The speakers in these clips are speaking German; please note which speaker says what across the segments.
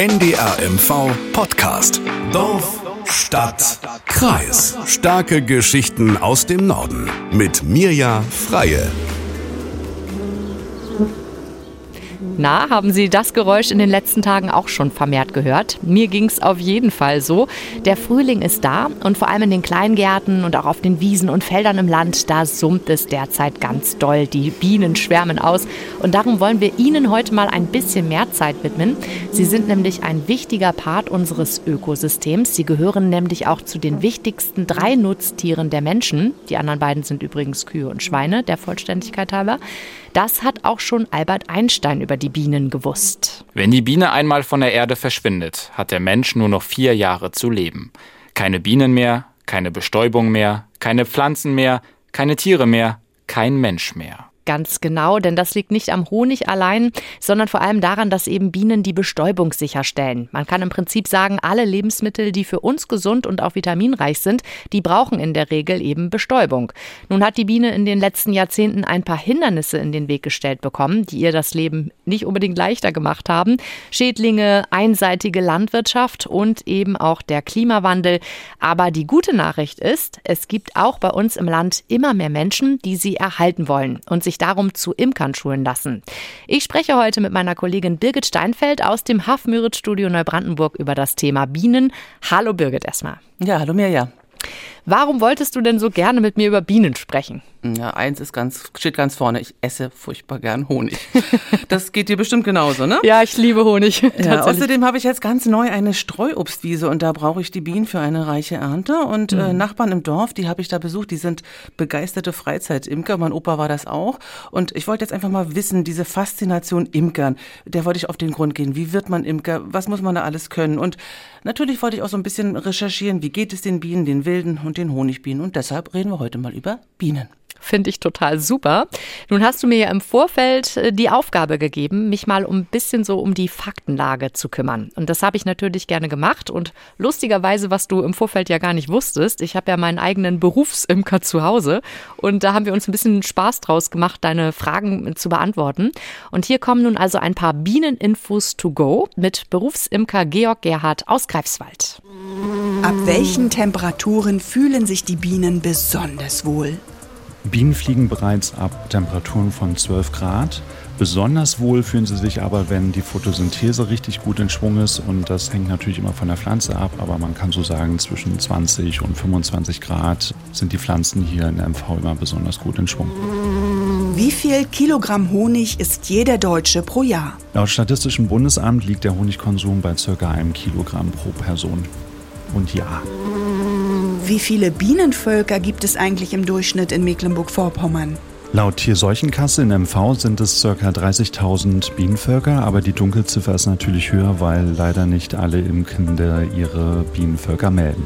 Speaker 1: NDR MV Podcast. Dorf, Stadt, Kreis. Starke Geschichten aus dem Norden. Mit Mirja Freie.
Speaker 2: Na, haben Sie das Geräusch in den letzten Tagen auch schon vermehrt gehört? Mir ging es auf jeden Fall so. Der Frühling ist da und vor allem in den Kleingärten und auch auf den Wiesen und Feldern im Land, da summt es derzeit ganz doll. Die Bienen schwärmen aus und darum wollen wir Ihnen heute mal ein bisschen mehr Zeit widmen. Sie sind nämlich ein wichtiger Part unseres Ökosystems. Sie gehören nämlich auch zu den wichtigsten drei Nutztieren der Menschen. Die anderen beiden sind übrigens Kühe und Schweine, der Vollständigkeit halber. Das hat auch schon Albert Einstein über die Bienen gewusst.
Speaker 3: Wenn die Biene einmal von der Erde verschwindet, hat der Mensch nur noch vier Jahre zu leben. Keine Bienen mehr, keine Bestäubung mehr, keine Pflanzen mehr, keine Tiere mehr, kein Mensch mehr.
Speaker 2: Ganz genau, denn das liegt nicht am Honig allein, sondern vor allem daran, dass eben Bienen die Bestäubung sicherstellen. Man kann im Prinzip sagen, alle Lebensmittel, die für uns gesund und auch vitaminreich sind, die brauchen in der Regel eben Bestäubung. Nun hat die Biene in den letzten Jahrzehnten ein paar Hindernisse in den Weg gestellt bekommen, die ihr das Leben nicht unbedingt leichter gemacht haben. Schädlinge, einseitige Landwirtschaft und eben auch der Klimawandel. Aber die gute Nachricht ist, es gibt auch bei uns im Land immer mehr Menschen, die sie erhalten wollen und sich darum zu Imkern schulen lassen. Ich spreche heute mit meiner Kollegin Birgit Steinfeld aus dem Hafmüritz-Studio Neubrandenburg über das Thema Bienen. Hallo Birgit erstmal.
Speaker 4: Ja, hallo Mirja.
Speaker 2: Warum wolltest du denn so gerne mit mir über Bienen sprechen?
Speaker 4: Ja, eins ist ganz, steht ganz vorne. Ich esse furchtbar gern Honig. Das geht dir bestimmt genauso, ne?
Speaker 2: ja, ich liebe Honig.
Speaker 4: Ja, außerdem habe ich jetzt ganz neu eine Streuobstwiese und da brauche ich die Bienen für eine reiche Ernte. Und äh, mhm. Nachbarn im Dorf, die habe ich da besucht, die sind begeisterte Freizeitimker. Mein Opa war das auch. Und ich wollte jetzt einfach mal wissen, diese Faszination Imkern, der wollte ich auf den Grund gehen. Wie wird man Imker? Was muss man da alles können? Und natürlich wollte ich auch so ein bisschen recherchieren, wie geht es den Bienen, den Wilden und den Honigbienen. Und deshalb reden wir heute mal über Bienen.
Speaker 2: Finde ich total super. Nun hast du mir ja im Vorfeld äh, die Aufgabe gegeben, mich mal um ein bisschen so um die Faktenlage zu kümmern. Und das habe ich natürlich gerne gemacht. Und lustigerweise, was du im Vorfeld ja gar nicht wusstest, ich habe ja meinen eigenen Berufsimker zu Hause. Und da haben wir uns ein bisschen Spaß draus gemacht, deine Fragen zu beantworten. Und hier kommen nun also ein paar Bieneninfos to go mit Berufsimker Georg Gerhard aus Greifswald.
Speaker 5: Ab welchen Temperaturen fühlen sich die Bienen besonders wohl?
Speaker 6: Bienen fliegen bereits ab Temperaturen von 12 Grad. Besonders wohl fühlen sie sich aber, wenn die Photosynthese richtig gut in Schwung ist. Und das hängt natürlich immer von der Pflanze ab, aber man kann so sagen, zwischen 20 und 25 Grad sind die Pflanzen hier in MV immer besonders gut in Schwung.
Speaker 5: Wie viel Kilogramm Honig isst jeder Deutsche pro Jahr?
Speaker 6: Laut Statistischem Bundesamt liegt der Honigkonsum bei ca. einem Kilogramm pro Person. Und ja.
Speaker 5: Wie viele Bienenvölker gibt es eigentlich im Durchschnitt in Mecklenburg-Vorpommern?
Speaker 6: Laut Tierseuchenkasse in MV sind es ca. 30.000 Bienenvölker, aber die Dunkelziffer ist natürlich höher, weil leider nicht alle Imkende ihre Bienenvölker melden.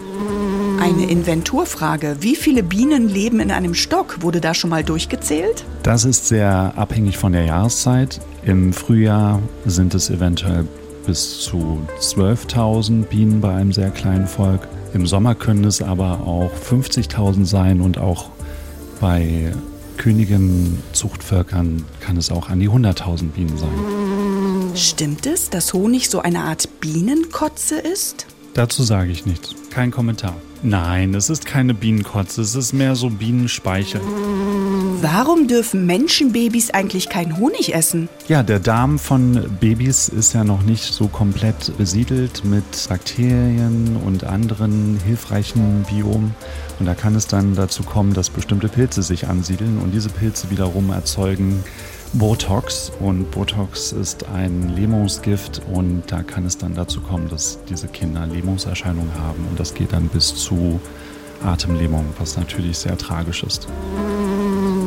Speaker 5: Eine Inventurfrage. Wie viele Bienen leben in einem Stock? Wurde da schon mal durchgezählt?
Speaker 6: Das ist sehr abhängig von der Jahreszeit. Im Frühjahr sind es eventuell bis zu 12.000 Bienen bei einem sehr kleinen Volk. Im Sommer können es aber auch 50.000 sein und auch bei Königin-Zuchtvölkern kann es auch an die 100.000 Bienen sein.
Speaker 5: Stimmt es, dass Honig so eine Art Bienenkotze ist?
Speaker 6: Dazu sage ich nichts. Kein Kommentar. Nein, es ist keine Bienenkotze, es ist mehr so Bienenspeichel.
Speaker 5: Warum dürfen Menschenbabys eigentlich keinen Honig essen?
Speaker 6: Ja, der Darm von Babys ist ja noch nicht so komplett besiedelt mit Bakterien und anderen hilfreichen Biomen. Und da kann es dann dazu kommen, dass bestimmte Pilze sich ansiedeln und diese Pilze wiederum erzeugen Botox. Und Botox ist ein Lähmungsgift und da kann es dann dazu kommen, dass diese Kinder Lähmungserscheinungen haben. Und das geht dann bis zu Atemlähmung, was natürlich sehr tragisch ist.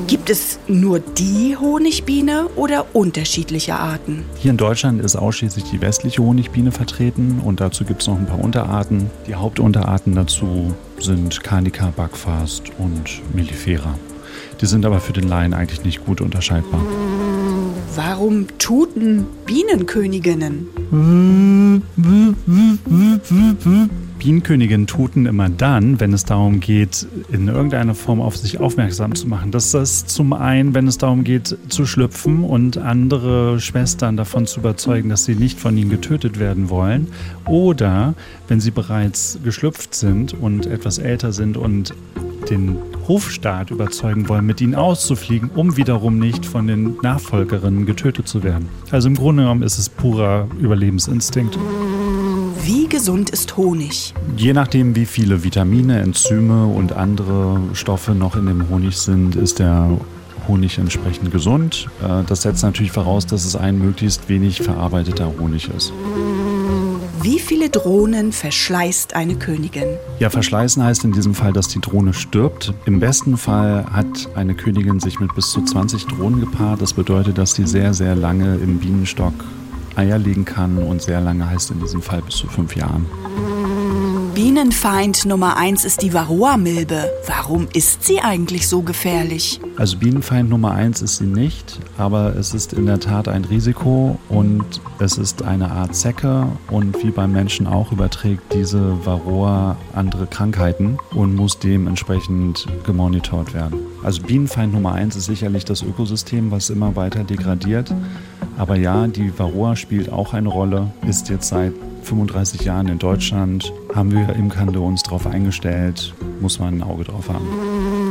Speaker 5: Gibt es nur die Honigbiene oder unterschiedliche Arten?
Speaker 6: Hier in Deutschland ist ausschließlich die westliche Honigbiene vertreten und dazu gibt es noch ein paar Unterarten. Die Hauptunterarten dazu sind Carnica, Backfast und Mellifera. Die sind aber für den Laien eigentlich nicht gut unterscheidbar.
Speaker 5: Warum tuten Bienenköniginnen?
Speaker 6: Bienenköniginnen tuten immer dann, wenn es darum geht, in irgendeiner Form auf sich aufmerksam zu machen. Das ist zum einen, wenn es darum geht, zu schlüpfen und andere Schwestern davon zu überzeugen, dass sie nicht von ihnen getötet werden wollen. Oder wenn sie bereits geschlüpft sind und etwas älter sind und den Hofstaat überzeugen wollen, mit ihnen auszufliegen, um wiederum nicht von den Nachfolgerinnen getötet zu werden. Also im Grunde genommen ist es purer Überlebensinstinkt.
Speaker 5: Wie gesund ist Honig?
Speaker 6: Je nachdem, wie viele Vitamine, Enzyme und andere Stoffe noch in dem Honig sind, ist der Honig entsprechend gesund. Äh, das setzt natürlich voraus, dass es ein möglichst wenig verarbeiteter Honig ist.
Speaker 5: Wie viele Drohnen verschleißt eine Königin?
Speaker 6: Ja, verschleißen heißt in diesem Fall, dass die Drohne stirbt. Im besten Fall hat eine Königin sich mit bis zu 20 Drohnen gepaart. Das bedeutet, dass sie sehr, sehr lange im Bienenstock Eier legen kann und sehr lange heißt in diesem Fall bis zu fünf Jahren.
Speaker 5: Bienenfeind Nummer eins ist die Varroa-Milbe. Warum ist sie eigentlich so gefährlich?
Speaker 6: Also Bienenfeind Nummer eins ist sie nicht, aber es ist in der Tat ein Risiko und es ist eine Art Zecke und wie beim Menschen auch überträgt diese Varroa andere Krankheiten und muss dementsprechend gemonitort werden. Also Bienenfeind Nummer eins ist sicherlich das Ökosystem, was immer weiter degradiert. Aber ja, die Varroa spielt auch eine Rolle, ist jetzt seit 35 Jahren in Deutschland, haben wir im Kande uns darauf eingestellt, muss man ein Auge drauf haben.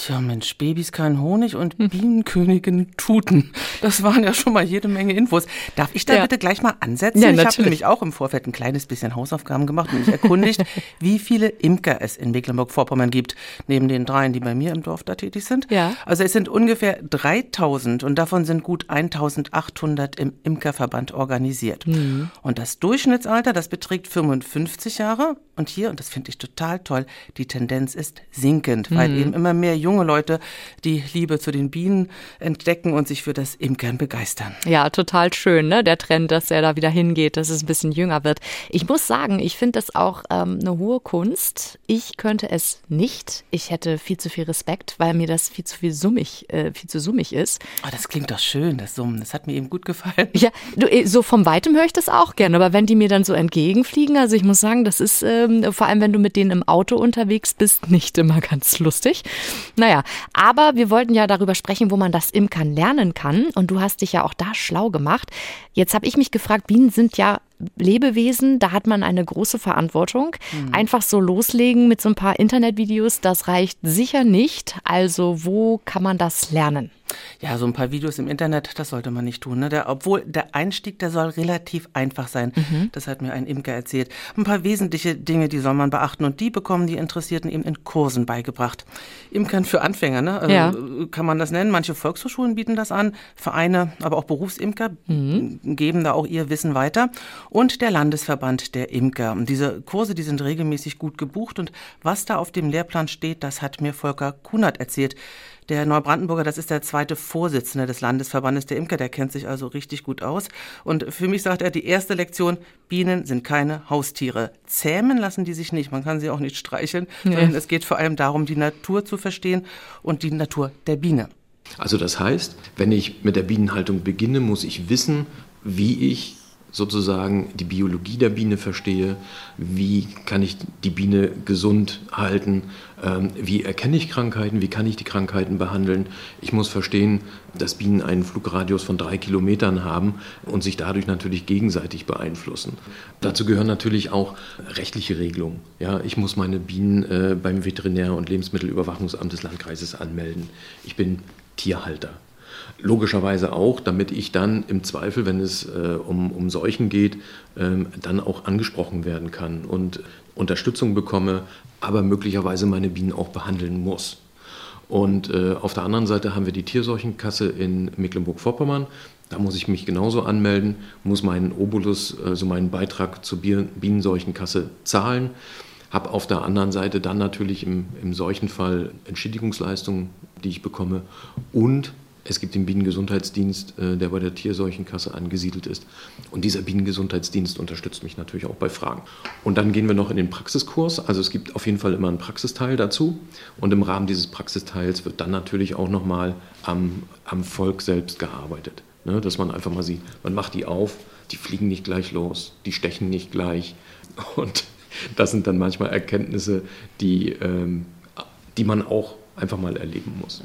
Speaker 4: Tja, Mensch, Babys kein Honig und hm. Bienenkönigin tuten. Das waren ja schon mal jede Menge Infos. Darf ich da ja. bitte gleich mal ansetzen? Ja, ich habe nämlich auch im Vorfeld ein kleines bisschen Hausaufgaben gemacht und mich erkundigt, wie viele Imker es in Mecklenburg-Vorpommern gibt, neben den dreien, die bei mir im Dorf da tätig sind. Ja. Also es sind ungefähr 3000 und davon sind gut 1800 im Imkerverband organisiert. Mhm. Und das Durchschnittsalter, das beträgt 55 Jahre. Und hier, und das finde ich total toll, die Tendenz ist sinkend, weil mhm. eben immer mehr junge junge Leute die Liebe zu den Bienen entdecken und sich für das Imkern begeistern.
Speaker 2: Ja, total schön, ne? der Trend, dass er da wieder hingeht, dass es ein bisschen jünger wird. Ich muss sagen, ich finde das auch ähm, eine hohe Kunst. Ich könnte es nicht. Ich hätte viel zu viel Respekt, weil mir das viel zu viel summig, äh, viel zu summig ist.
Speaker 4: Oh, das klingt doch schön, das Summen. Das hat mir eben gut gefallen.
Speaker 2: Ja, du, äh, so vom Weitem höre ich das auch gerne, aber wenn die mir dann so entgegenfliegen, also ich muss sagen, das ist ähm, vor allem, wenn du mit denen im Auto unterwegs bist, nicht immer ganz lustig. Naja, aber wir wollten ja darüber sprechen, wo man das Imkern lernen kann. Und du hast dich ja auch da schlau gemacht. Jetzt habe ich mich gefragt, Bienen sind ja Lebewesen, da hat man eine große Verantwortung. Mhm. Einfach so loslegen mit so ein paar Internetvideos, das reicht sicher nicht. Also wo kann man das lernen?
Speaker 4: Ja, so ein paar Videos im Internet, das sollte man nicht tun. Ne? Der, obwohl der Einstieg, der soll relativ einfach sein. Mhm. Das hat mir ein Imker erzählt. Ein paar wesentliche Dinge, die soll man beachten und die bekommen die Interessierten eben in Kursen beigebracht. Imkern für Anfänger, ne? Also, ja. kann man das nennen. Manche Volkshochschulen bieten das an, Vereine, aber auch Berufsimker mhm. geben da auch ihr Wissen weiter. Und der Landesverband der Imker. Und diese Kurse, die sind regelmäßig gut gebucht und was da auf dem Lehrplan steht, das hat mir Volker Kunert erzählt. Der Neubrandenburger, das ist der zweite Vorsitzende des Landesverbandes der Imker, der kennt sich also richtig gut aus. Und für mich sagt er, die erste Lektion, Bienen sind keine Haustiere. Zähmen lassen die sich nicht, man kann sie auch nicht streicheln, ja. sondern es geht vor allem darum, die Natur zu verstehen und die Natur der Biene.
Speaker 7: Also das heißt, wenn ich mit der Bienenhaltung beginne, muss ich wissen, wie ich sozusagen die Biologie der Biene verstehe, wie kann ich die Biene gesund halten, ähm, wie erkenne ich Krankheiten, wie kann ich die Krankheiten behandeln. Ich muss verstehen, dass Bienen einen Flugradius von drei Kilometern haben und sich dadurch natürlich gegenseitig beeinflussen. Dazu gehören natürlich auch rechtliche Regelungen. Ja, ich muss meine Bienen äh, beim Veterinär- und Lebensmittelüberwachungsamt des Landkreises anmelden. Ich bin Tierhalter. Logischerweise auch, damit ich dann im Zweifel, wenn es äh, um, um Seuchen geht, ähm, dann auch angesprochen werden kann und Unterstützung bekomme, aber möglicherweise meine Bienen auch behandeln muss. Und äh, auf der anderen Seite haben wir die Tierseuchenkasse in Mecklenburg-Vorpommern. Da muss ich mich genauso anmelden, muss meinen Obolus, also meinen Beitrag zur Bienenseuchenkasse zahlen. Habe auf der anderen Seite dann natürlich im, im Seuchenfall Entschädigungsleistungen, die ich bekomme und es gibt den Bienengesundheitsdienst, äh, der bei der Tierseuchenkasse angesiedelt ist. Und dieser Bienengesundheitsdienst unterstützt mich natürlich auch bei Fragen. Und dann gehen wir noch in den Praxiskurs. Also es gibt auf jeden Fall immer einen Praxisteil dazu. Und im Rahmen dieses Praxisteils wird dann natürlich auch nochmal am, am Volk selbst gearbeitet. Ne? Dass man einfach mal sieht, man macht die auf, die fliegen nicht gleich los, die stechen nicht gleich. Und das sind dann manchmal Erkenntnisse, die, ähm, die man auch einfach mal erleben muss.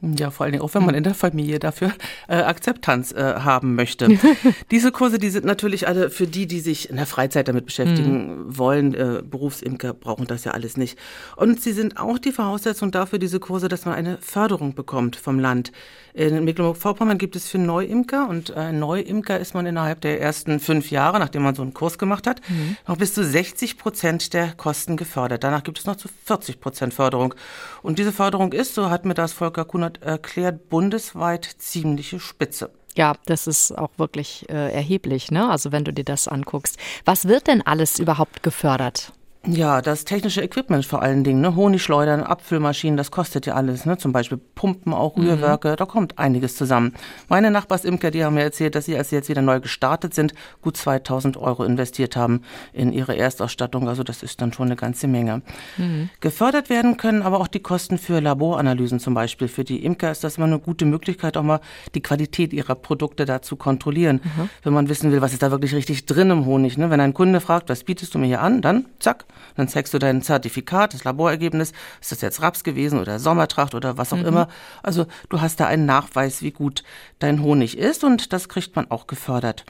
Speaker 4: Ja, vor allen Dingen auch, wenn man in der Familie dafür äh, Akzeptanz äh, haben möchte. Diese Kurse, die sind natürlich alle für die, die sich in der Freizeit damit beschäftigen mhm. wollen. Äh, Berufsimker brauchen das ja alles nicht. Und sie sind auch die Voraussetzung dafür, diese Kurse, dass man eine Förderung bekommt vom Land. In Mecklenburg-Vorpommern gibt es für Neuimker und äh, Neuimker ist man innerhalb der ersten fünf Jahre, nachdem man so einen Kurs gemacht hat, mhm. noch bis zu 60 Prozent der Kosten gefördert. Danach gibt es noch zu 40 Prozent Förderung. Und diese Förderung ist, so hat mir das Volker Kunert erklärt, bundesweit ziemliche Spitze.
Speaker 2: Ja, das ist auch wirklich äh, erheblich, ne? Also wenn du dir das anguckst. Was wird denn alles überhaupt gefördert?
Speaker 4: Ja, das technische Equipment vor allen Dingen, ne? Honigschleudern, Abfüllmaschinen, das kostet ja alles, ne? Zum Beispiel Pumpen, auch mhm. Rührwerke, mhm. da kommt einiges zusammen. Meine Nachbarsimker, die haben mir erzählt, dass sie, als sie jetzt wieder neu gestartet sind, gut 2000 Euro investiert haben in ihre Erstausstattung. Also das ist dann schon eine ganze Menge. Mhm. Gefördert werden können aber auch die Kosten für Laboranalysen zum Beispiel. Für die Imker ist das immer eine gute Möglichkeit, auch mal die Qualität ihrer Produkte da zu kontrollieren. Mhm. Wenn man wissen will, was ist da wirklich richtig drin im Honig. Ne? Wenn ein Kunde fragt, was bietest du mir hier an, dann zack, dann zeigst du dein Zertifikat, das Laborergebnis. Ist das jetzt Raps gewesen oder Sommertracht oder was auch mhm. immer? Also du hast da einen Nachweis, wie gut dein Honig ist und das kriegt man auch gefördert.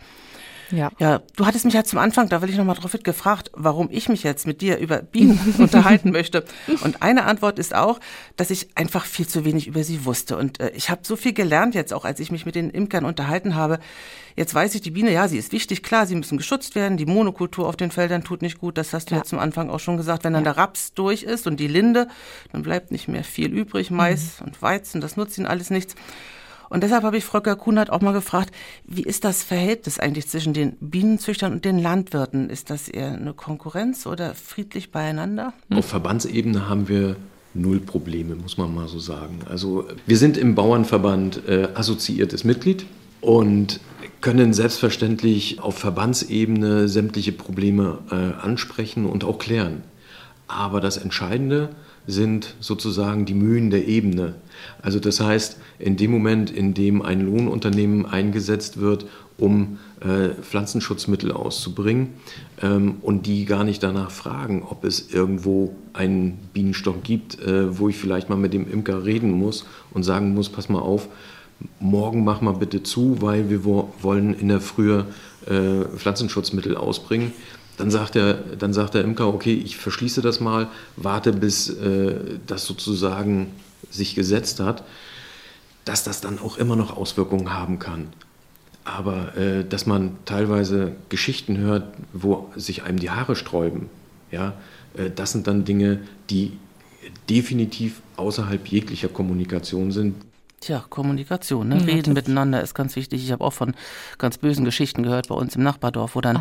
Speaker 4: Ja. ja, du hattest mich ja zum Anfang, da will ich nochmal drauf mit gefragt, warum ich mich jetzt mit dir über Bienen unterhalten möchte. Und eine Antwort ist auch, dass ich einfach viel zu wenig über sie wusste. Und äh, ich habe so viel gelernt jetzt auch, als ich mich mit den Imkern unterhalten habe. Jetzt weiß ich, die Biene, ja, sie ist wichtig, klar, sie müssen geschützt werden. Die Monokultur auf den Feldern tut nicht gut. Das hast du ja, zum Anfang auch schon gesagt. Wenn dann ja. der Raps durch ist und die Linde, dann bleibt nicht mehr viel übrig. Mais mhm. und Weizen, das nutzt ihnen alles nichts. Und deshalb habe ich Volker Kunert auch mal gefragt, wie ist das Verhältnis eigentlich zwischen den Bienenzüchtern und den Landwirten? Ist das eher eine Konkurrenz oder friedlich beieinander?
Speaker 7: Auf Verbandsebene haben wir null Probleme, muss man mal so sagen. Also wir sind im Bauernverband äh, assoziiertes Mitglied und können selbstverständlich auf Verbandsebene sämtliche Probleme äh, ansprechen und auch klären. Aber das Entscheidende sind sozusagen die Mühen der Ebene. Also das heißt, in dem Moment, in dem ein Lohnunternehmen eingesetzt wird, um äh, Pflanzenschutzmittel auszubringen ähm, und die gar nicht danach fragen, ob es irgendwo einen Bienenstock gibt, äh, wo ich vielleicht mal mit dem Imker reden muss und sagen muss, pass mal auf, morgen mach mal bitte zu, weil wir wo wollen in der Frühe äh, Pflanzenschutzmittel ausbringen. Dann sagt, der, dann sagt der Imker, okay, ich verschließe das mal, warte, bis äh, das sozusagen sich gesetzt hat, dass das dann auch immer noch Auswirkungen haben kann. Aber äh, dass man teilweise Geschichten hört, wo sich einem die Haare sträuben, ja, äh, das sind dann Dinge, die definitiv außerhalb jeglicher Kommunikation sind,
Speaker 4: Tja, Kommunikation, ne? Mhm, Reden miteinander ist ganz wichtig. Ich habe auch von ganz bösen Geschichten gehört bei uns im Nachbardorf, wo dann,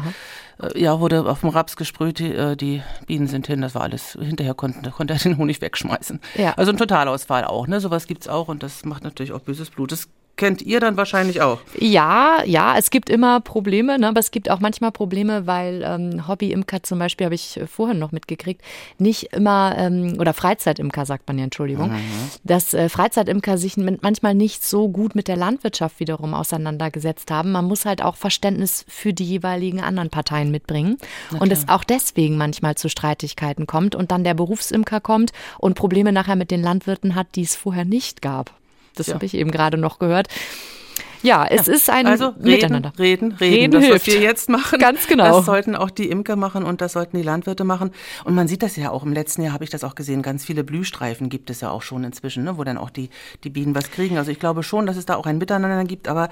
Speaker 4: äh, ja, wurde auf dem Raps gesprüht, die, äh, die, Bienen sind hin, das war alles. Hinterher konnten, konnte er den Honig wegschmeißen. Ja. Also ein Totalausfall auch, ne? Sowas gibt's auch und das macht natürlich auch böses Blut. Das kennt ihr dann wahrscheinlich auch.
Speaker 2: Ja, ja, es gibt immer Probleme, ne, aber es gibt auch manchmal Probleme, weil ähm, Hobby-Imker zum Beispiel, habe ich vorhin noch mitgekriegt, nicht immer, ähm, oder Freizeitimker sagt man ja, Entschuldigung, mhm. dass äh, Freizeitimker sich manchmal nicht so gut mit der Landwirtschaft wiederum auseinandergesetzt haben. Man muss halt auch Verständnis für die jeweiligen anderen Parteien mitbringen. Und es auch deswegen manchmal zu Streitigkeiten kommt und dann der Berufsimker kommt und Probleme nachher mit den Landwirten hat, die es vorher nicht gab. Das ja. habe ich eben gerade noch gehört. Ja, es ja. ist ein
Speaker 4: also reden, Miteinander. Reden, reden, reden.
Speaker 2: Das,
Speaker 4: hilft. was wir jetzt machen,
Speaker 2: Ganz genau.
Speaker 4: das sollten auch die Imker machen und das sollten die Landwirte machen. Und man sieht das ja auch. Im letzten Jahr habe ich das auch gesehen. Ganz viele Blühstreifen gibt es ja auch schon inzwischen, ne, wo dann auch die, die Bienen was kriegen. Also ich glaube schon, dass es da auch ein Miteinander gibt. Aber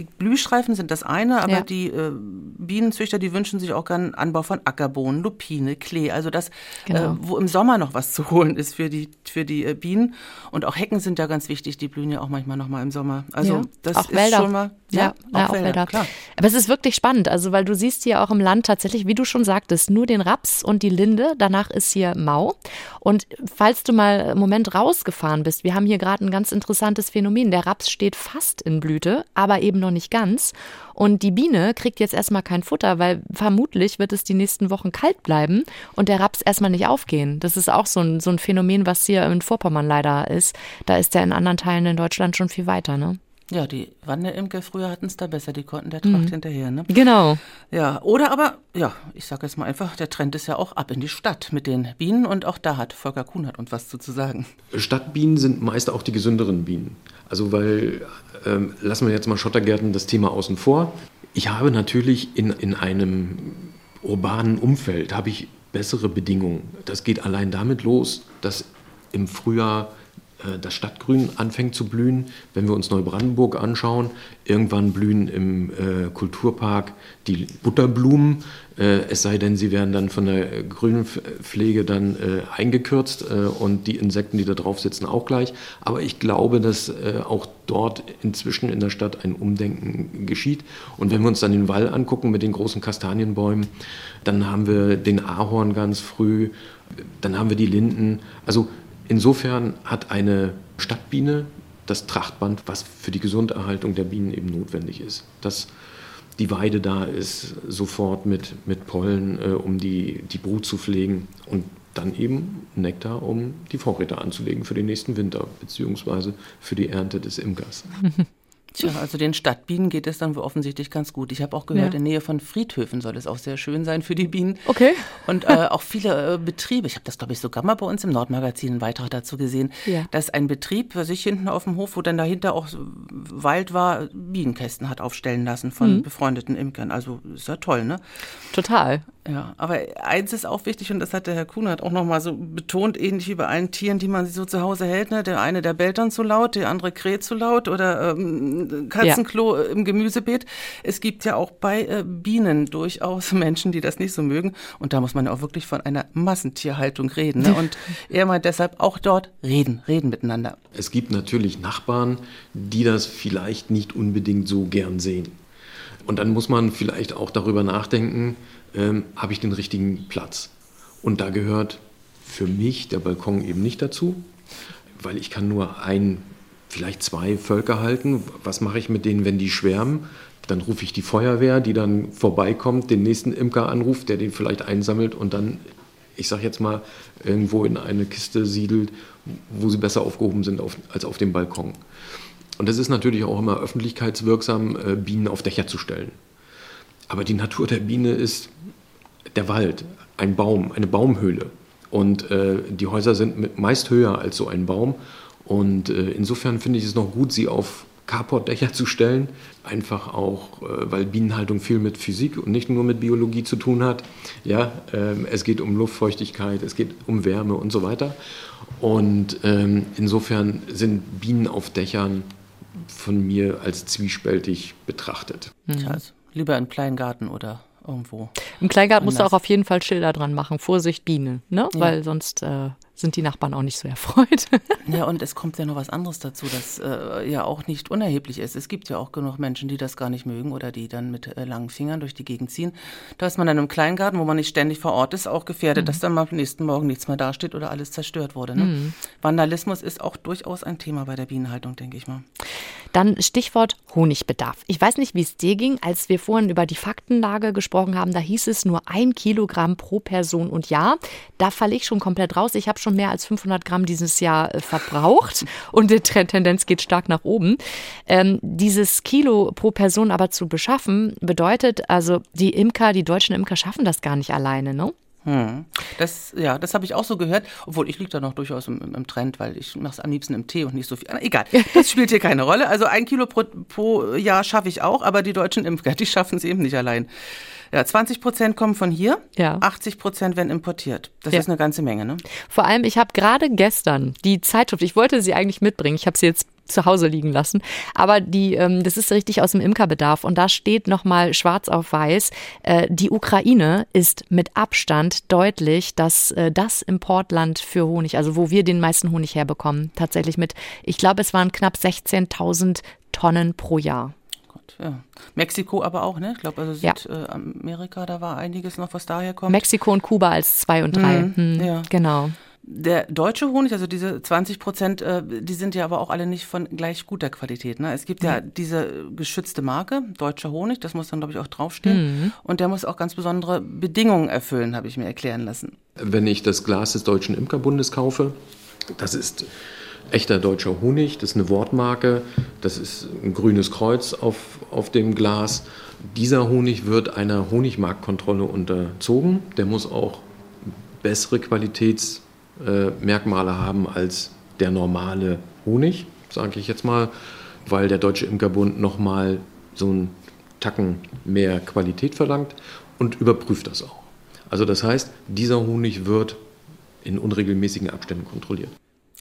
Speaker 4: die Blühstreifen sind das eine, aber ja. die äh, Bienenzüchter, die wünschen sich auch gern Anbau von Ackerbohnen, Lupine, Klee. Also das, genau. äh, wo im Sommer noch was zu holen ist für die, für die äh, Bienen. Und auch Hecken sind ja ganz wichtig. Die blühen ja auch manchmal noch mal im Sommer. Also ja. das
Speaker 2: auch
Speaker 4: ist
Speaker 2: Wälder.
Speaker 4: schon mal
Speaker 2: ja, ja, auch, auch Wälder, Wälder. Klar. Aber es ist wirklich spannend, also weil du siehst hier auch im Land tatsächlich, wie du schon sagtest, nur den Raps und die Linde. Danach ist hier Mau. Und falls du mal einen Moment rausgefahren bist, wir haben hier gerade ein ganz interessantes Phänomen. Der Raps steht fast in Blüte, aber eben noch nicht ganz. Und die Biene kriegt jetzt erstmal kein Futter, weil vermutlich wird es die nächsten Wochen kalt bleiben und der Raps erstmal nicht aufgehen. Das ist auch so ein, so ein Phänomen, was hier in Vorpommern leider ist. Da ist der in anderen Teilen in Deutschland schon viel weiter, ne?
Speaker 4: Ja, die Wanderimker früher hatten es da besser, die konnten der Tracht mhm. hinterher, ne?
Speaker 2: Genau.
Speaker 4: Ja, oder aber, ja, ich sage jetzt mal einfach, der Trend ist ja auch ab in die Stadt mit den Bienen und auch da hat Volker Kuhn hat uns was zu, zu sagen.
Speaker 7: Stadtbienen sind meist auch die gesünderen Bienen. Also weil, ähm, lassen wir jetzt mal Schottergärten das Thema außen vor. Ich habe natürlich in, in einem urbanen Umfeld, habe ich bessere Bedingungen. Das geht allein damit los, dass im Frühjahr das Stadtgrün anfängt zu blühen. Wenn wir uns Neubrandenburg anschauen, irgendwann blühen im äh, Kulturpark die Butterblumen, äh, es sei denn, sie werden dann von der Grünpflege dann äh, eingekürzt äh, und die Insekten, die da drauf sitzen, auch gleich. Aber ich glaube, dass äh, auch dort inzwischen in der Stadt ein Umdenken geschieht. Und wenn wir uns dann den Wall angucken mit den großen Kastanienbäumen, dann haben wir den Ahorn ganz früh, dann haben wir die Linden. Also Insofern hat eine Stadtbiene das Trachtband, was für die Gesunderhaltung der Bienen eben notwendig ist. Dass die Weide da ist, sofort mit, mit Pollen, äh, um die, die Brut zu pflegen und dann eben Nektar, um die Vorräte anzulegen für den nächsten Winter, beziehungsweise für die Ernte des Imkers.
Speaker 4: Tja, also den Stadtbienen geht es dann offensichtlich ganz gut. Ich habe auch gehört, ja. in Nähe von Friedhöfen soll es auch sehr schön sein für die Bienen.
Speaker 2: Okay.
Speaker 4: Und äh, auch viele äh, Betriebe, ich habe das glaube ich sogar mal bei uns im Nordmagazin einen Beitrag dazu gesehen, ja. dass ein Betrieb für sich hinten auf dem Hof, wo dann dahinter auch Wald war, Bienenkästen hat aufstellen lassen von mhm. befreundeten Imkern. Also ist ja toll, ne?
Speaker 2: Total.
Speaker 4: Ja, aber eins ist auch wichtig und das hat der Herr Kuhnert auch nochmal so betont, ähnlich wie bei allen Tieren, die man so zu Hause hält. Ne? Der eine, der bellt dann zu laut, der andere kräht zu laut oder ähm, Katzenklo ja. im Gemüsebeet. Es gibt ja auch bei äh, Bienen durchaus Menschen, die das nicht so mögen und da muss man ja auch wirklich von einer Massentierhaltung reden. Ne? Und er meint deshalb auch dort reden, reden miteinander.
Speaker 7: Es gibt natürlich Nachbarn, die das vielleicht nicht unbedingt so gern sehen. Und dann muss man vielleicht auch darüber nachdenken, ähm, habe ich den richtigen Platz. Und da gehört für mich der Balkon eben nicht dazu, weil ich kann nur ein, vielleicht zwei Völker halten. Was mache ich mit denen, wenn die schwärmen? Dann rufe ich die Feuerwehr, die dann vorbeikommt, den nächsten Imker anruft, der den vielleicht einsammelt und dann, ich sage jetzt mal, irgendwo in eine Kiste siedelt, wo sie besser aufgehoben sind auf, als auf dem Balkon. Und es ist natürlich auch immer öffentlichkeitswirksam, äh, Bienen auf Dächer zu stellen. Aber die Natur der Biene ist der Wald, ein Baum, eine Baumhöhle. Und äh, die Häuser sind meist höher als so ein Baum. Und äh, insofern finde ich es noch gut, sie auf Carportdächer zu stellen. Einfach auch, äh, weil Bienenhaltung viel mit Physik und nicht nur mit Biologie zu tun hat. Ja, ähm, es geht um Luftfeuchtigkeit, es geht um Wärme und so weiter. Und ähm, insofern sind Bienen auf Dächern von mir als zwiespältig betrachtet.
Speaker 4: Mhm. Lieber einen kleinen Garten oder irgendwo.
Speaker 2: Im Kleingarten musst du auch auf jeden Fall Schilder dran machen. Vorsicht Biene, ne? Ja. Weil sonst äh, sind die Nachbarn auch nicht so erfreut.
Speaker 4: ja, und es kommt ja noch was anderes dazu, das äh, ja auch nicht unerheblich ist. Es gibt ja auch genug Menschen, die das gar nicht mögen oder die dann mit äh, langen Fingern durch die Gegend ziehen. Da ist man dann im Kleingarten, wo man nicht ständig vor Ort ist, auch gefährdet, mhm. dass dann am nächsten Morgen nichts mehr dasteht oder alles zerstört wurde. Ne? Mhm. Vandalismus ist auch durchaus ein Thema bei der Bienenhaltung, denke ich mal.
Speaker 2: Dann Stichwort Honigbedarf. Ich weiß nicht, wie es dir ging, als wir vorhin über die Faktenlage gesprochen haben. Da hieß es nur ein Kilogramm pro Person und Jahr. Da falle ich schon komplett raus. Ich habe schon mehr als 500 Gramm dieses Jahr äh, verbraucht und die Tendenz geht stark nach oben. Ähm, dieses Kilo pro Person aber zu beschaffen, bedeutet also, die Imker, die deutschen Imker schaffen das gar nicht alleine, ne?
Speaker 4: Hm. Das, ja, das habe ich auch so gehört, obwohl ich liege da noch durchaus im, im Trend, weil ich mache es am liebsten im Tee und nicht so viel. Egal, das spielt hier keine Rolle. Also ein Kilo pro, pro Jahr schaffe ich auch, aber die deutschen Imker, die schaffen es eben nicht allein. Ja, 20 Prozent kommen von hier, ja. 80 Prozent werden importiert. Das ja. ist eine ganze Menge, ne?
Speaker 2: Vor allem, ich habe gerade gestern die Zeitschrift, ich wollte sie eigentlich mitbringen, ich habe sie jetzt zu Hause liegen lassen. Aber die, ähm, das ist richtig aus dem Imkerbedarf. Und da steht nochmal schwarz auf weiß, äh, die Ukraine ist mit Abstand deutlich das, äh, das Importland für Honig, also wo wir den meisten Honig herbekommen. Tatsächlich mit, ich glaube, es waren knapp 16.000 Tonnen pro Jahr.
Speaker 4: Ja. Mexiko aber auch, ne? Ich glaube, also Südamerika, ja. da war einiges noch, was daher kommt.
Speaker 2: Mexiko und Kuba als zwei und drei. Mhm, hm, ja. Genau.
Speaker 4: Der deutsche Honig, also diese 20 Prozent, äh, die sind ja aber auch alle nicht von gleich guter Qualität. Ne? Es gibt ja diese geschützte Marke, deutscher Honig, das muss dann, glaube ich, auch draufstehen. Mhm. Und der muss auch ganz besondere Bedingungen erfüllen, habe ich mir erklären lassen.
Speaker 7: Wenn ich das Glas des Deutschen Imkerbundes kaufe, das ist echter deutscher Honig, das ist eine Wortmarke, das ist ein grünes Kreuz auf, auf dem Glas. Dieser Honig wird einer Honigmarktkontrolle unterzogen. Der muss auch bessere Qualitätsmerkmale haben als der normale Honig, sage ich jetzt mal, weil der Deutsche Imkerbund nochmal so einen Tacken mehr Qualität verlangt und überprüft das auch. Also das heißt, dieser Honig wird in unregelmäßigen Abständen kontrolliert.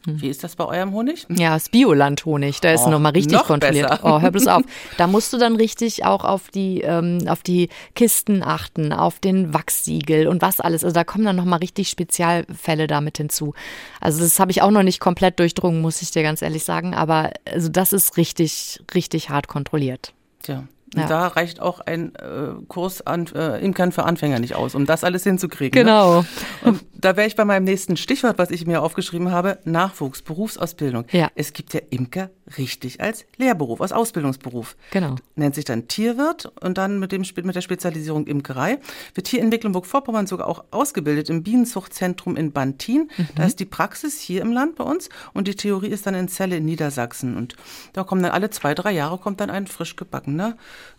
Speaker 4: Wie ist das bei eurem Honig?
Speaker 2: Ja, das Bioland-Honig, da ist
Speaker 4: Oh,
Speaker 2: nochmal richtig
Speaker 4: noch
Speaker 2: kontrolliert.
Speaker 4: besser.
Speaker 2: Oh, hör bloß auf. Da musst du dann richtig auch auf die, ähm, auf die Kisten achten, auf den Wachssiegel und was alles. Also da kommen dann nochmal richtig Spezialfälle damit hinzu. Also das habe ich auch noch nicht komplett durchdrungen, muss ich dir ganz ehrlich sagen. Aber also das ist richtig, richtig hart kontrolliert.
Speaker 4: Tja.
Speaker 2: Ja.
Speaker 4: da reicht auch ein äh, Kurs an äh, Imkern für Anfänger nicht aus, um das alles hinzukriegen.
Speaker 2: Genau.
Speaker 4: Ne? Und da wäre ich bei meinem nächsten Stichwort, was ich mir aufgeschrieben habe, Nachwuchs, Berufsausbildung.
Speaker 2: Ja.
Speaker 4: Es gibt ja Imker richtig als Lehrberuf, als Ausbildungsberuf.
Speaker 2: Genau.
Speaker 4: Nennt sich dann Tierwirt und dann mit, dem, mit der Spezialisierung Imkerei. Wird hier in Mecklenburg-Vorpommern sogar auch ausgebildet im Bienenzuchtzentrum in Bantin. Da ist die Praxis hier im Land bei uns und die Theorie ist dann in Celle in Niedersachsen. Und da kommen dann alle zwei, drei Jahre kommt dann ein frisch gebackener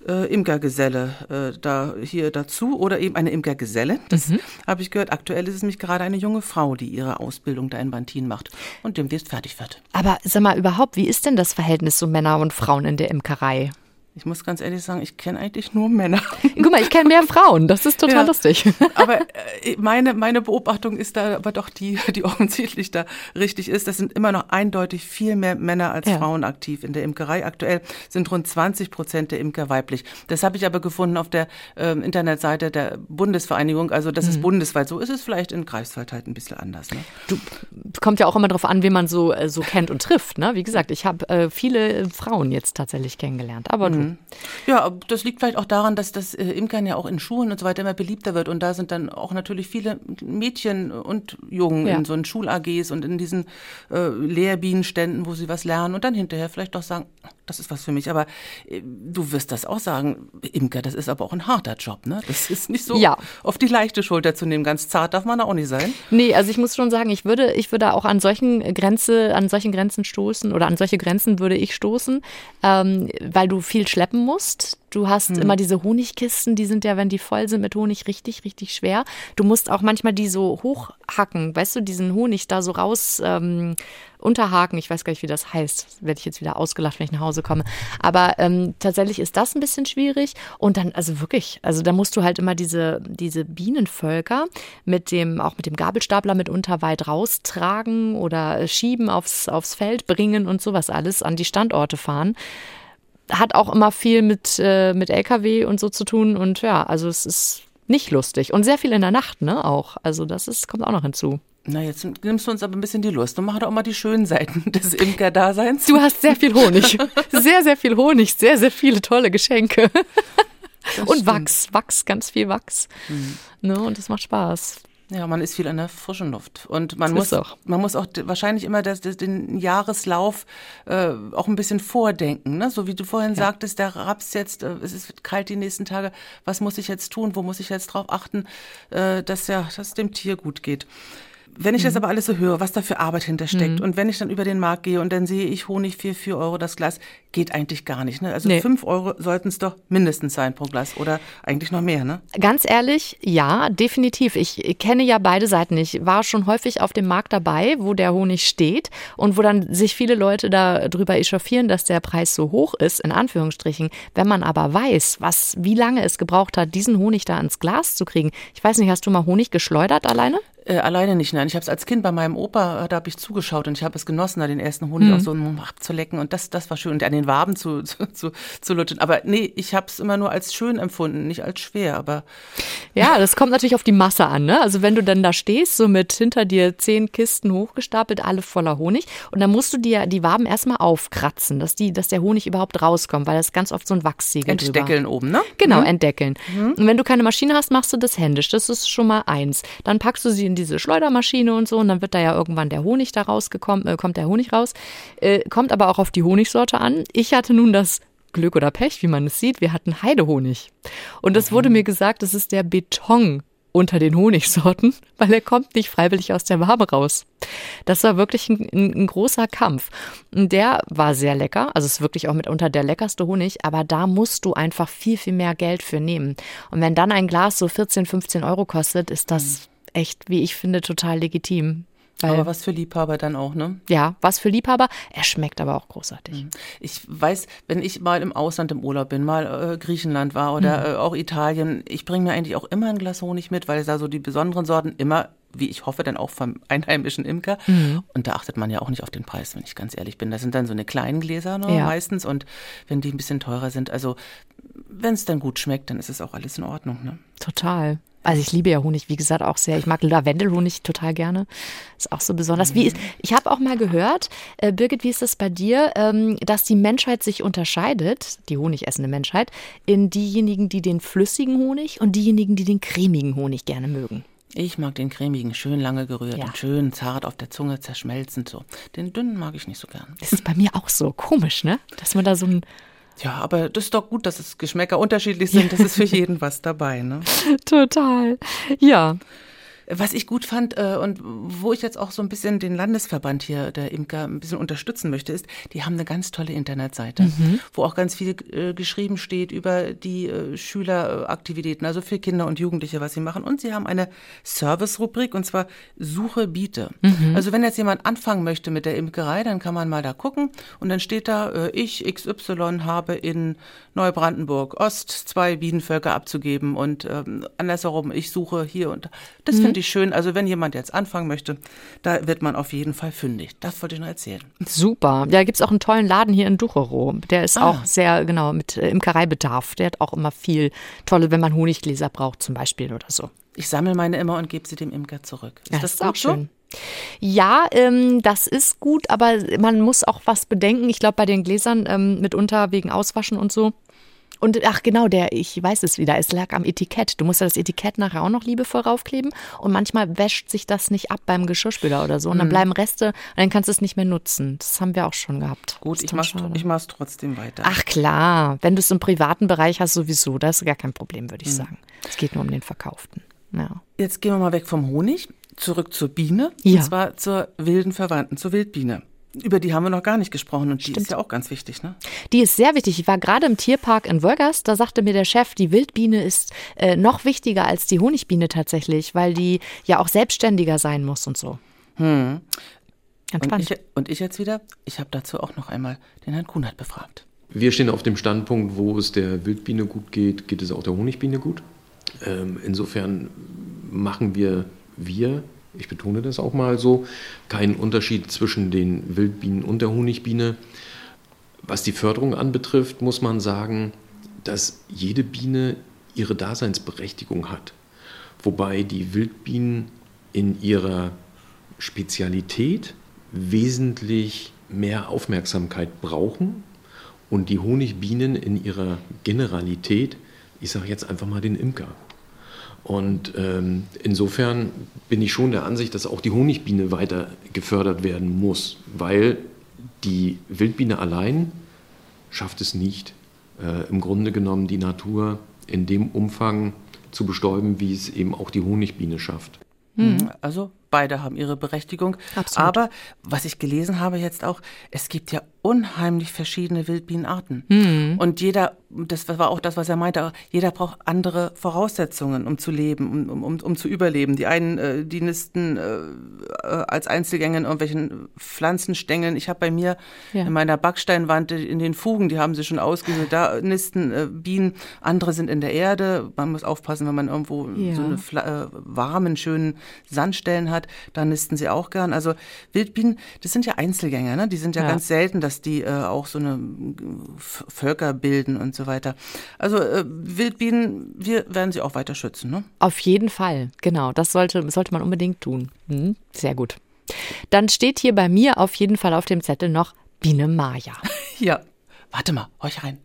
Speaker 4: äh, Imkergeselle äh, da hier dazu oder eben eine Imkergeselle. Das habe ich gehört. Aktuell ist es nämlich gerade eine junge Frau, die ihre Ausbildung da in Bantin macht und demnächst fertig wird.
Speaker 2: Aber sag mal überhaupt, wie ist denn das Verhältnis so Männer und Frauen in der Imkerei?
Speaker 4: Ich muss ganz ehrlich sagen, ich kenne eigentlich nur Männer.
Speaker 2: Guck mal, ich kenne mehr Frauen. Das ist total
Speaker 4: Ja.
Speaker 2: lustig.
Speaker 4: Aber äh, meine, meine Beobachtung ist da aber doch die, die offensichtlich da richtig ist. Das sind immer noch eindeutig viel mehr Männer als
Speaker 2: Ja.
Speaker 4: Frauen aktiv in der Imkerei. Aktuell sind rund 20 Prozent der Imker weiblich. Das habe ich aber gefunden auf der ähm, Internetseite der Bundesvereinigung. Also das
Speaker 2: Mhm.
Speaker 4: ist bundesweit so. Ist es vielleicht in Greifswald halt ein bisschen anders. Ne?
Speaker 2: kommt ja auch immer darauf an, wen man so, äh, so kennt und trifft. Ne? Wie gesagt, ich habe äh, viele äh, Frauen jetzt tatsächlich kennengelernt. Aber du,
Speaker 4: Ja, das liegt vielleicht auch daran, dass das äh, Imkern ja auch in Schulen und so weiter immer beliebter wird. Und da sind dann auch natürlich viele Mädchen und Jungen
Speaker 2: Ja.
Speaker 4: in so Schul-AGs und in diesen äh, Lehrbienenständen, wo sie was lernen und dann hinterher vielleicht doch sagen, das ist was für mich. Aber äh, du wirst das auch sagen, Imker, das ist aber auch ein harter Job. Ne? Das ist nicht so
Speaker 2: Ja.
Speaker 4: auf die leichte Schulter zu nehmen. Ganz zart darf man auch nicht sein.
Speaker 2: Nee, also ich muss schon sagen, ich würde, ich würde auch an solchen Grenze, an solchen Grenzen stoßen oder an solche Grenzen würde ich stoßen, ähm, weil du viel schleppen musst. Du hast immer diese Honigkisten, die sind ja, wenn die voll sind mit Honig, richtig, richtig schwer. Du musst auch manchmal die so hochhacken, weißt du, diesen Honig da so raus ähm, unterhaken. Ich weiß gar nicht, wie das heißt. Werde ich jetzt wieder ausgelacht, wenn ich nach Hause komme. Aber ähm, tatsächlich ist das ein bisschen schwierig. Und dann, also wirklich, also da musst du halt immer diese, diese Bienenvölker mit dem, auch mit dem Gabelstapler mitunter weit raustragen oder schieben aufs, aufs Feld bringen und sowas alles an die Standorte fahren. Hat auch immer viel mit, äh, mit LKW und so zu tun. Und ja, also es ist nicht lustig. Und sehr viel in der Nacht, ne, auch. Also das ist, kommt auch noch hinzu.
Speaker 4: Na, jetzt nimmst du uns aber ein bisschen die Lust und mach doch mal die schönen Seiten des Imker-Daseins.
Speaker 2: Du hast sehr viel Honig. Sehr, sehr viel Honig, sehr, sehr viele tolle Geschenke. Und Wachs, Wachs, ganz viel Wachs. Ne, und das macht Spaß.
Speaker 4: Ja, man ist viel an der frischen Luft. Und man
Speaker 2: Das
Speaker 4: muss
Speaker 2: auch.
Speaker 4: man muss auch wahrscheinlich immer das, das, den Jahreslauf äh, auch ein bisschen vordenken. Ne? So wie du vorhin sagtest, der Raps jetzt, äh, es ist kalt die nächsten Tage, was muss ich jetzt tun, wo muss ich jetzt drauf achten, äh, dass ja, dass es dem Tier gut geht. Wenn ich das
Speaker 2: Mhm.
Speaker 4: aber alles so höre, was da für Arbeit hintersteckt und wenn ich dann über den Markt gehe und dann sehe ich Honig für 4 Euro das Glas, geht eigentlich gar nicht. Ne? Also
Speaker 2: Nee.
Speaker 4: 5 Euro sollten es doch mindestens sein pro Glas oder eigentlich noch mehr. Ne?
Speaker 2: Ganz ehrlich, ja, definitiv. Ich kenne ja beide Seiten. Ich war schon häufig auf dem Markt dabei, wo der Honig steht und wo dann sich viele Leute darüber echauffieren, dass der Preis so hoch ist, in Anführungsstrichen. Wenn man aber weiß, was, wie lange es gebraucht hat, diesen Honig da ins Glas zu kriegen. Ich weiß nicht, hast du mal Honig geschleudert alleine?
Speaker 4: Äh, alleine nicht, nein. Ich habe es als Kind bei meinem Opa, äh, da habe ich zugeschaut und ich habe es genossen, da den ersten Honig auch so abzulecken und das, das war schön und an den Waben zu, zu, zu, zu lutschen. Aber nee, ich habe es immer nur als schön empfunden, nicht als schwer. Aber
Speaker 2: Ja, das kommt natürlich auf die Masse an. Ne? Also wenn du dann da stehst, so mit hinter dir zehn Kisten hochgestapelt, alle voller Honig, und dann musst du dir die Waben erstmal aufkratzen, dass, die, dass der Honig überhaupt rauskommt, weil das ganz oft so ein Wachssiegel drüber.
Speaker 4: entdeckeln oben, ne?
Speaker 2: Genau, entdeckeln. Und wenn du keine Maschine hast, machst du das händisch. Das ist schon mal eins. Dann packst du sie in diese Schleudermaschine und so und dann wird da ja irgendwann der Honig da rausgekommen, äh, kommt der Honig raus. Äh, kommt aber auch auf die Honigsorte an. Ich hatte nun das Glück oder Pech, wie man es sieht. Wir hatten Heidehonig. Und das wurde mir gesagt, das ist der Beton. unter den Honigsorten, weil er kommt nicht freiwillig aus der Wabe raus. Das war wirklich ein, ein, großer Kampf. Der war sehr lecker, also ist wirklich auch mitunter der leckerste Honig, aber da musst du einfach viel, viel mehr Geld für nehmen. Und wenn dann ein Glas so 14, 15 Euro kostet, ist das mhm. Echt, wie ich finde, total legitim.
Speaker 4: Weil, aber was für Liebhaber dann auch, ne?
Speaker 2: Ja, was für Liebhaber. Er schmeckt aber auch großartig. Mhm.
Speaker 4: Ich weiß, wenn ich mal im Ausland im Urlaub bin, mal äh, Griechenland war oder mhm. äh, auch Italien, ich bringe mir eigentlich auch immer ein Glas Honig mit, weil da so die besonderen Sorten immer, wie ich hoffe, dann auch vom einheimischen Imker. Mhm. Und da achtet man ja auch nicht auf den Preis, wenn ich ganz ehrlich bin. Das sind dann so eine kleinen Gläser ne, ja. meistens und wenn die ein bisschen teurer sind, also wenn es dann gut schmeckt, dann ist es auch alles in Ordnung. Ne?
Speaker 2: Total. Also ich liebe ja Honig, wie gesagt, auch sehr. Ich mag Lavendelhonig total gerne. Ist auch so besonders. Wie ist, ich habe auch mal gehört, äh, Birgit, wie ist das bei dir, ähm, dass die Menschheit sich unterscheidet, die honigessende Menschheit, in diejenigen, die den flüssigen Honig und diejenigen, die den cremigen Honig gerne mögen.
Speaker 4: Ich mag den cremigen, schön lange gerührt ja. und schön zart auf der Zunge zerschmelzend so. Den dünnen mag ich nicht so gern.
Speaker 2: Das ist bei mir auch so komisch, ne? Dass man da so ein
Speaker 4: ja, aber das ist doch gut, dass es Geschmäcker unterschiedlich sind. Das ist für jeden was dabei, ne?
Speaker 2: Total. Ja.
Speaker 4: Was ich gut fand äh, und wo ich jetzt auch so ein bisschen den Landesverband hier der Imker ein bisschen unterstützen möchte, ist, die haben eine ganz tolle Internetseite, mhm. wo auch ganz viel äh, geschrieben steht über die äh, Schüleraktivitäten, also für Kinder und Jugendliche, was sie machen. Und sie haben eine Service-Rubrik und zwar Suche, Biete. Mhm. Also wenn jetzt jemand anfangen möchte mit der Imkerei, dann kann man mal da gucken und dann steht da, äh, ich XY habe in Neubrandenburg Ost zwei Bienenvölker abzugeben und ähm, andersherum, ich suche hier und das mhm. finde ich schön. Also wenn jemand jetzt anfangen möchte, da wird man auf jeden Fall fündig. Das wollte ich nur erzählen.
Speaker 2: Super. Ja, gibt es auch einen tollen Laden hier in Ducherow. Der ist ah. auch sehr, genau, mit äh, Imkereibedarf. Der hat auch immer viel tolle, wenn man Honiggläser braucht zum Beispiel oder so.
Speaker 4: Ich sammle meine immer und gebe sie dem Imker zurück.
Speaker 2: Ist ja, das, das ist auch schön. Ja, ähm, das ist gut, aber man muss auch was bedenken. Ich glaube, bei den Gläsern ähm, mitunter wegen Auswaschen und so und ach genau, der, ich weiß es wieder, es lag am Etikett. Du musst ja das Etikett nachher auch noch liebevoll raufkleben und manchmal wäscht sich das nicht ab beim Geschirrspüler oder so und dann mhm. bleiben Reste und dann kannst du es nicht mehr nutzen. Das haben wir auch schon gehabt.
Speaker 4: Gut, ich mach's, ich mach's trotzdem weiter.
Speaker 2: Ach klar, wenn du es im privaten Bereich hast sowieso, das ist gar kein Problem, würde ich mhm. sagen. Es geht nur um den Verkauften. Ja.
Speaker 4: Jetzt gehen wir mal weg vom Honig, zurück zur Biene, ja. und zwar zur wilden Verwandten, zur Wildbiene. Über die haben wir noch gar nicht gesprochen und Stimmt. die ist ja auch ganz wichtig, ne?
Speaker 2: Die ist sehr wichtig. Ich war gerade im Tierpark in Wolgast, da sagte mir der Chef, die Wildbiene ist äh, noch wichtiger als die Honigbiene tatsächlich, weil die ja auch selbstständiger sein muss und so.
Speaker 4: Hm. Und ich, und ich jetzt wieder, ich habe dazu auch noch einmal den Herrn Kunert befragt.
Speaker 7: Wir stehen auf dem Standpunkt, wo es der Wildbiene gut geht, geht es auch der Honigbiene gut. Ähm, insofern machen wir, wir ich betone das auch mal so, keinen Unterschied zwischen den Wildbienen und der Honigbiene. Was die Förderung anbetrifft, muss man sagen, dass jede Biene ihre Daseinsberechtigung hat. Wobei die Wildbienen in ihrer Spezialität wesentlich mehr Aufmerksamkeit brauchen und die Honigbienen in ihrer Generalität, ich sage jetzt einfach mal den Imker. Und ähm, insofern bin ich schon der Ansicht, dass auch die Honigbiene weiter gefördert werden muss, weil die Wildbiene allein schafft es nicht, äh, im Grunde genommen die Natur in dem Umfang zu bestäuben, wie es eben auch die Honigbiene schafft.
Speaker 4: Mhm. Also beide haben ihre Berechtigung. Absolut. Aber was ich gelesen habe jetzt auch, es gibt ja unheimlich verschiedene Wildbienenarten. Mhm. Und jeder, das war auch das, was er meinte, jeder braucht andere Voraussetzungen, um zu leben, um, um, um zu überleben. Die einen, äh, die nisten äh, äh als Einzelgänge in irgendwelchen Pflanzenstängeln. Ich habe bei mir ja. in meiner Backsteinwand in den Fugen, die haben sie schon ausgesucht, da nisten äh, Bienen. Andere sind in der Erde. Man muss aufpassen, wenn man irgendwo ja. so eine äh, warmen, schönen Sandstellen hat, da nisten sie auch gern. Also Wildbienen, das sind ja Einzelgänger, ne? die sind ja, ja. ganz selten, dass die äh, auch so eine Völker bilden und so weiter. Also äh, Wildbienen, wir werden sie auch weiter schützen. Ne?
Speaker 2: Auf jeden Fall, genau. Das sollte, sollte man unbedingt tun. Hm, sehr gut. Dann steht hier bei mir auf jeden Fall auf dem Zettel noch Biene Maya.
Speaker 4: ja, warte mal, horch rein.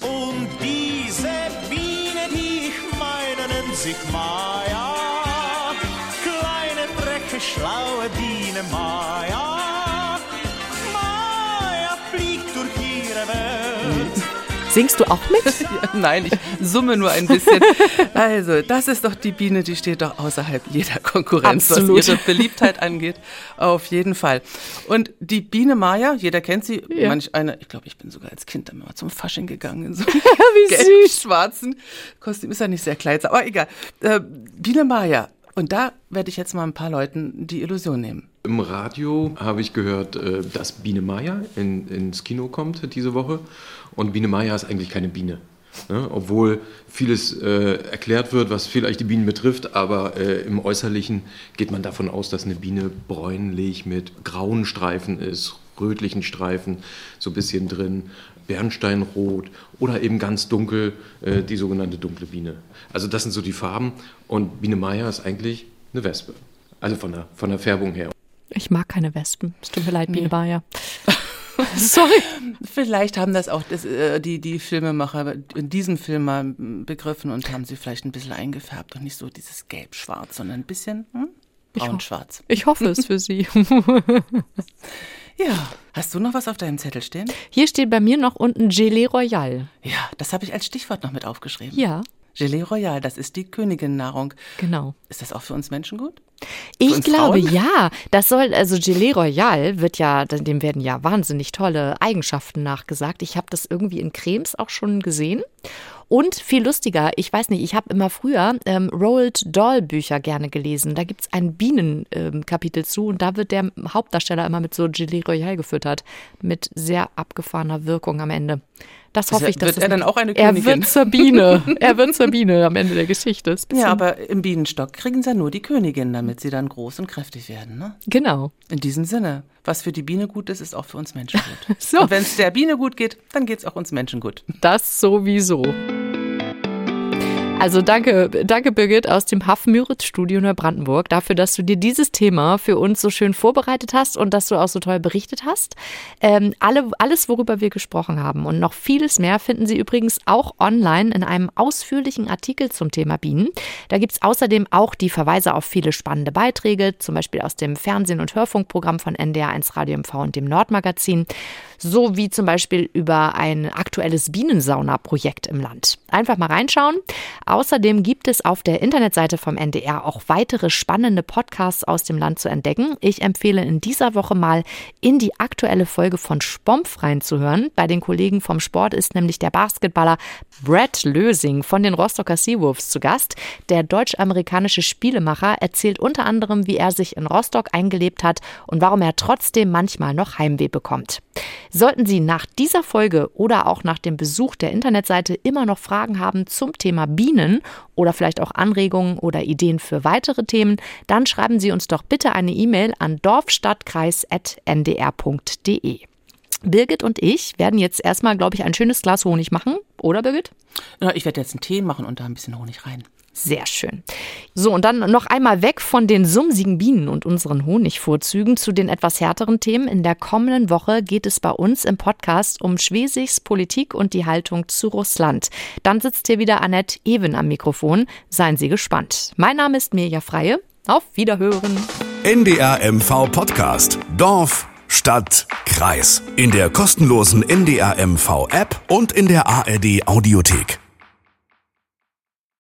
Speaker 8: Und diese Biene, die ich meine, nennt sich Maya. Kleine, freche, schlaue Biene Maya.
Speaker 2: Singst du auch mit?
Speaker 4: Ja, nein, ich summe nur ein bisschen. Also, das ist doch die Biene, die steht doch außerhalb jeder Konkurrenz,
Speaker 2: Absolut.
Speaker 4: was ihre Beliebtheit angeht. Auf jeden Fall. Und die Biene Maya, jeder kennt sie.
Speaker 2: Ja.
Speaker 4: Manch eine, ich glaube, ich bin sogar als Kind immer zum Fasching gegangen in so
Speaker 2: Wie süß.
Speaker 4: gelb-schwarzen Kostüm. Ist ja nicht sehr kleidsam, aber egal. Äh, Biene Maya. Und da werde ich jetzt mal ein paar Leuten die Illusion nehmen.
Speaker 7: Im Radio habe ich gehört, äh, dass Biene Maya in, ins Kino kommt diese Woche. Und Biene Maya ist eigentlich keine Biene. Ne? Obwohl vieles äh, erklärt wird, was vielleicht die Bienen betrifft, aber äh, im Äußerlichen geht man davon aus, dass eine Biene bräunlich mit grauen Streifen ist, rötlichen Streifen, so ein bisschen drin, Bernsteinrot oder eben ganz dunkel, äh, die sogenannte dunkle Biene. Also das sind so die Farben und Biene Maya ist eigentlich eine Wespe. Also von der, von der Färbung her.
Speaker 2: Ich mag keine Wespen. Es tut mir leid, Biene Bayer. Sorry.
Speaker 4: Vielleicht haben das auch das, äh, die, die Filmemacher in diesem Film mal begriffen und haben sie vielleicht ein bisschen eingefärbt und nicht so dieses gelb-schwarz, sondern ein bisschen hm? braun-schwarz.
Speaker 2: Ich hoffe es für Sie.
Speaker 4: Ja. Hast du noch was auf deinem Zettel stehen?
Speaker 2: Hier steht bei mir noch unten Gelee Royal.
Speaker 4: Ja, das habe ich als Stichwort noch mit aufgeschrieben.
Speaker 2: Ja,
Speaker 4: Gelee Royal, das ist die Königin-Nahrung.
Speaker 2: genau.
Speaker 4: Ist das auch für uns Menschen gut?
Speaker 2: Ich glaube,
Speaker 4: Frauen?
Speaker 2: ja. Das soll, also Gelee Royal wird ja, dem werden ja wahnsinnig tolle Eigenschaften nachgesagt. Ich habe das irgendwie in Cremes auch schon gesehen. Und viel lustiger, ich weiß nicht, ich habe immer früher ähm, Roald Dahl Bücher gerne gelesen. Da gibt's ein Bienenkapitel ähm, Kapitel zu und da wird der Hauptdarsteller immer mit so Gelee Royal gefüttert. Mit sehr abgefahrener Wirkung am Ende. Das hoffe
Speaker 4: er-
Speaker 2: ich, dass
Speaker 4: wird er dann auch eine
Speaker 2: Er
Speaker 4: Königin?
Speaker 2: wird zur Biene. Er wird zur Biene am Ende der Geschichte.
Speaker 4: Ja, aber im Bienenstock kriegen sie ja nur die Königin, damit sie dann groß und kräftig werden. Ne?
Speaker 2: Genau.
Speaker 4: In diesem Sinne, was für die Biene gut ist, ist auch für uns Menschen gut.
Speaker 2: So.
Speaker 4: Und wenn es der Biene gut geht, dann geht es auch uns Menschen gut.
Speaker 2: Das sowieso. Also danke, danke Birgit aus dem Haff-Müritz-Studio Neubrandenburg dafür, dass du dir dieses Thema für uns so schön vorbereitet hast und dass du auch so toll berichtet hast. Ähm, alle, alles, worüber wir gesprochen haben und noch vieles mehr finden Sie übrigens auch online in einem ausführlichen Artikel zum Thema Bienen. Da gibt's außerdem auch die Verweise auf viele spannende Beiträge, zum Beispiel aus dem Fernsehen- und Hörfunkprogramm von NDR1 Radio MV und dem Nordmagazin, sowie zum Beispiel über ein aktuelles Bienensaunaprojekt im Land. Einfach mal reinschauen. Außerdem gibt es auf der Internetseite vom NDR auch weitere spannende Podcasts aus dem Land zu entdecken. Ich empfehle in dieser Woche mal in die aktuelle Folge von Spompf reinzuhören. Bei den Kollegen vom Sport ist nämlich der Basketballer Brett Lösing von den Rostocker Seawolves zu Gast. Der deutsch-amerikanische Spielemacher erzählt unter anderem, wie er sich in Rostock eingelebt hat und warum er trotzdem manchmal noch Heimweh bekommt. Sollten Sie nach dieser Folge oder auch nach dem Besuch der Internetseite immer noch Fragen haben zum Thema Bienen oder vielleicht auch Anregungen oder Ideen für weitere Themen, dann schreiben Sie uns doch bitte eine E-Mail an dorfstadtkreis.ndr.de. Birgit und ich werden jetzt erstmal, glaube ich, ein schönes Glas Honig machen, oder Birgit?
Speaker 4: Ja, ich werde jetzt einen Tee machen und da ein bisschen Honig rein.
Speaker 2: Sehr schön. So, und dann noch einmal weg von den sumsigen Bienen und unseren Honigvorzügen zu den etwas härteren Themen. In der kommenden Woche geht es bei uns im Podcast um Schwesigs Politik und die Haltung zu Russland. Dann sitzt hier wieder Annette Even am Mikrofon. Seien Sie gespannt. Mein Name ist Mirja Freie. Auf Wiederhören.
Speaker 1: NDR MV Podcast. Dorf, Stadt, Kreis. In der kostenlosen NDR MV App und in der ARD Audiothek.